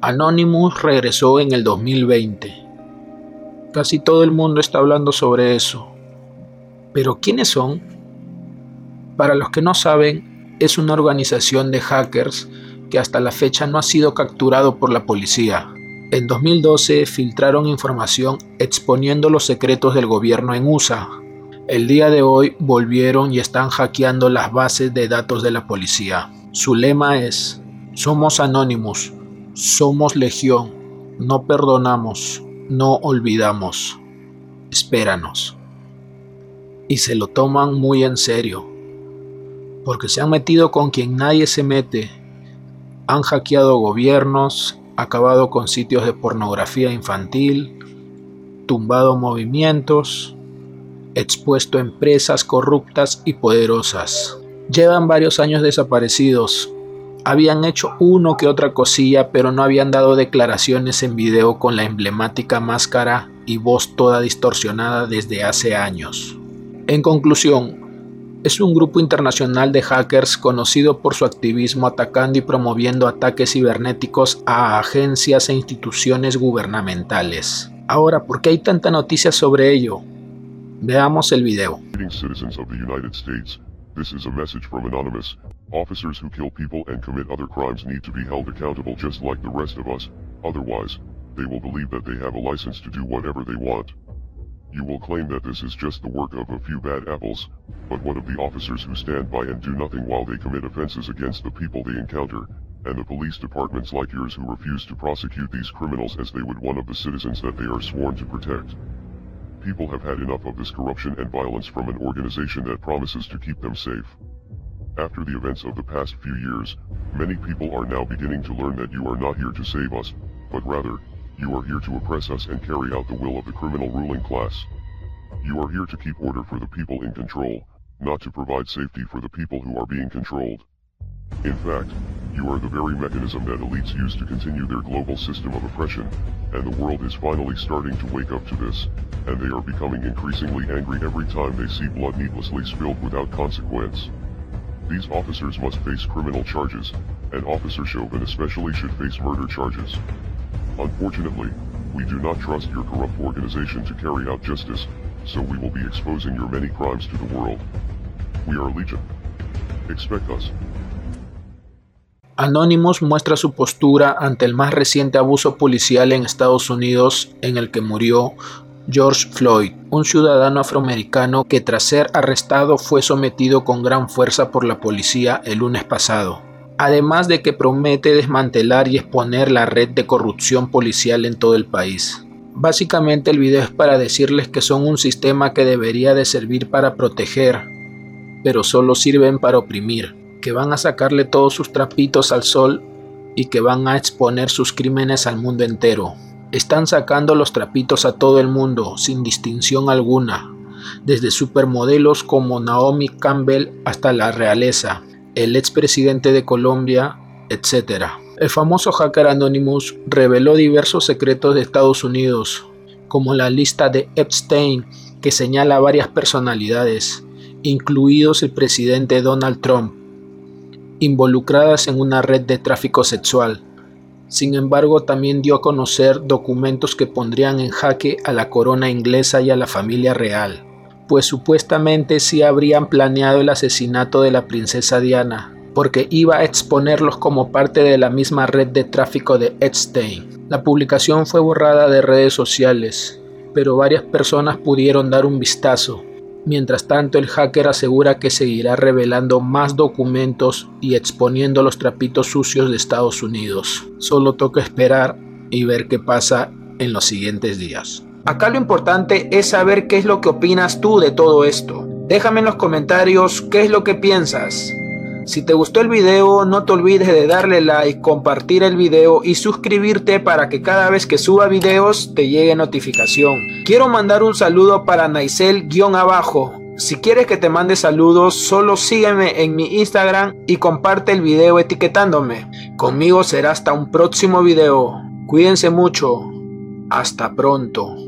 Anonymous regresó en el 2020. Casi todo el mundo está hablando sobre eso. Pero ¿quiénes son? Para los que no saben, es una organización de hackers que hasta la fecha no ha sido capturado por la policía. En 2012 filtraron información exponiendo los secretos del gobierno en USA. El día de hoy volvieron y están hackeando las bases de datos de la policía. Su lema es, somos anónimos, somos legión, no perdonamos, no olvidamos, espéranos. Y se lo toman muy en serio, porque se han metido con quien nadie se mete, han hackeado gobiernos, acabado con sitios de pornografía infantil, tumbado movimientos, expuesto empresas corruptas y poderosas. Llevan varios años desaparecidos. Habían hecho uno que otra cosilla, pero no habían dado declaraciones en video con la emblemática máscara y voz toda distorsionada desde hace años. En conclusión, es un grupo internacional de hackers conocido por su activismo atacando y promoviendo ataques cibernéticos a agencias e instituciones gubernamentales. Ahora, ¿por qué hay tanta noticia sobre ello? Veamos el video. This is a message from Anonymous. Officers who kill people and commit other crimes need to be held accountable just like the rest of us, otherwise, they will believe that they have a license to do whatever they want. You will claim that this is just the work of a few bad apples, but what of the officers who stand by and do nothing while they commit offenses against the people they encounter, and the police departments like yours who refuse to prosecute these criminals as they would one of the citizens that they are sworn to protect? People have had enough of this corruption and violence from an organization that promises to keep them safe. After the events of the past few years, many people are now beginning to learn that you are not here to save us, but rather, you are here to oppress us and carry out the will of the criminal ruling class. You are here to keep order for the people in control, not to provide safety for the people who are being controlled. In fact, you are the very mechanism that elites use to continue their global system of oppression, and the world is finally starting to wake up to this, and they are becoming increasingly angry every time they see blood needlessly spilled without consequence. These officers must face criminal charges, and Officer Chauvin especially should face murder charges. Unfortunately, we do not trust your corrupt organization to carry out justice, so we will be exposing your many crimes to the world. We are Legion. Expect us. Anonymous muestra su postura ante el más reciente abuso policial en Estados Unidos en el que murió George Floyd, un ciudadano afroamericano que tras ser arrestado fue sometido con gran fuerza por la policía el lunes pasado además de que promete desmantelar y exponer la red de corrupción policial en todo el país. Básicamente el video es para decirles que son un sistema que debería de servir para proteger, pero solo sirven para oprimir, que van a sacarle todos sus trapitos al sol y que van a exponer sus crímenes al mundo entero. Están sacando los trapitos a todo el mundo, sin distinción alguna, desde supermodelos como Naomi Campbell hasta la realeza, el expresidente de Colombia, etc. El famoso hacker Anonymous reveló diversos secretos de Estados Unidos, como la lista de Epstein, que señala varias personalidades, incluidos el presidente Donald Trump, involucradas en una red de tráfico sexual. Sin embargo, también dio a conocer documentos que pondrían en jaque a la corona inglesa y a la familia real pues supuestamente sí habrían planeado el asesinato de la princesa Diana, porque iba a exponerlos como parte de la misma red de tráfico de Epstein. La publicación fue borrada de redes sociales, pero varias personas pudieron dar un vistazo. Mientras tanto, el hacker asegura que seguirá revelando más documentos y exponiendo los trapitos sucios de Estados Unidos. Solo toca esperar y ver qué pasa en los siguientes días. Acá lo importante es saber qué es lo que opinas tú de todo esto. Déjame en los comentarios qué es lo que piensas. Si te gustó el video, no te olvides de darle like, compartir el video y suscribirte para que cada vez que suba videos te llegue notificación. Quiero mandar un saludo para Naisel-abajo. Si quieres que te mande saludos, solo sígueme en mi Instagram y comparte el video etiquetándome. Conmigo será hasta un próximo video. Cuídense mucho. Hasta pronto.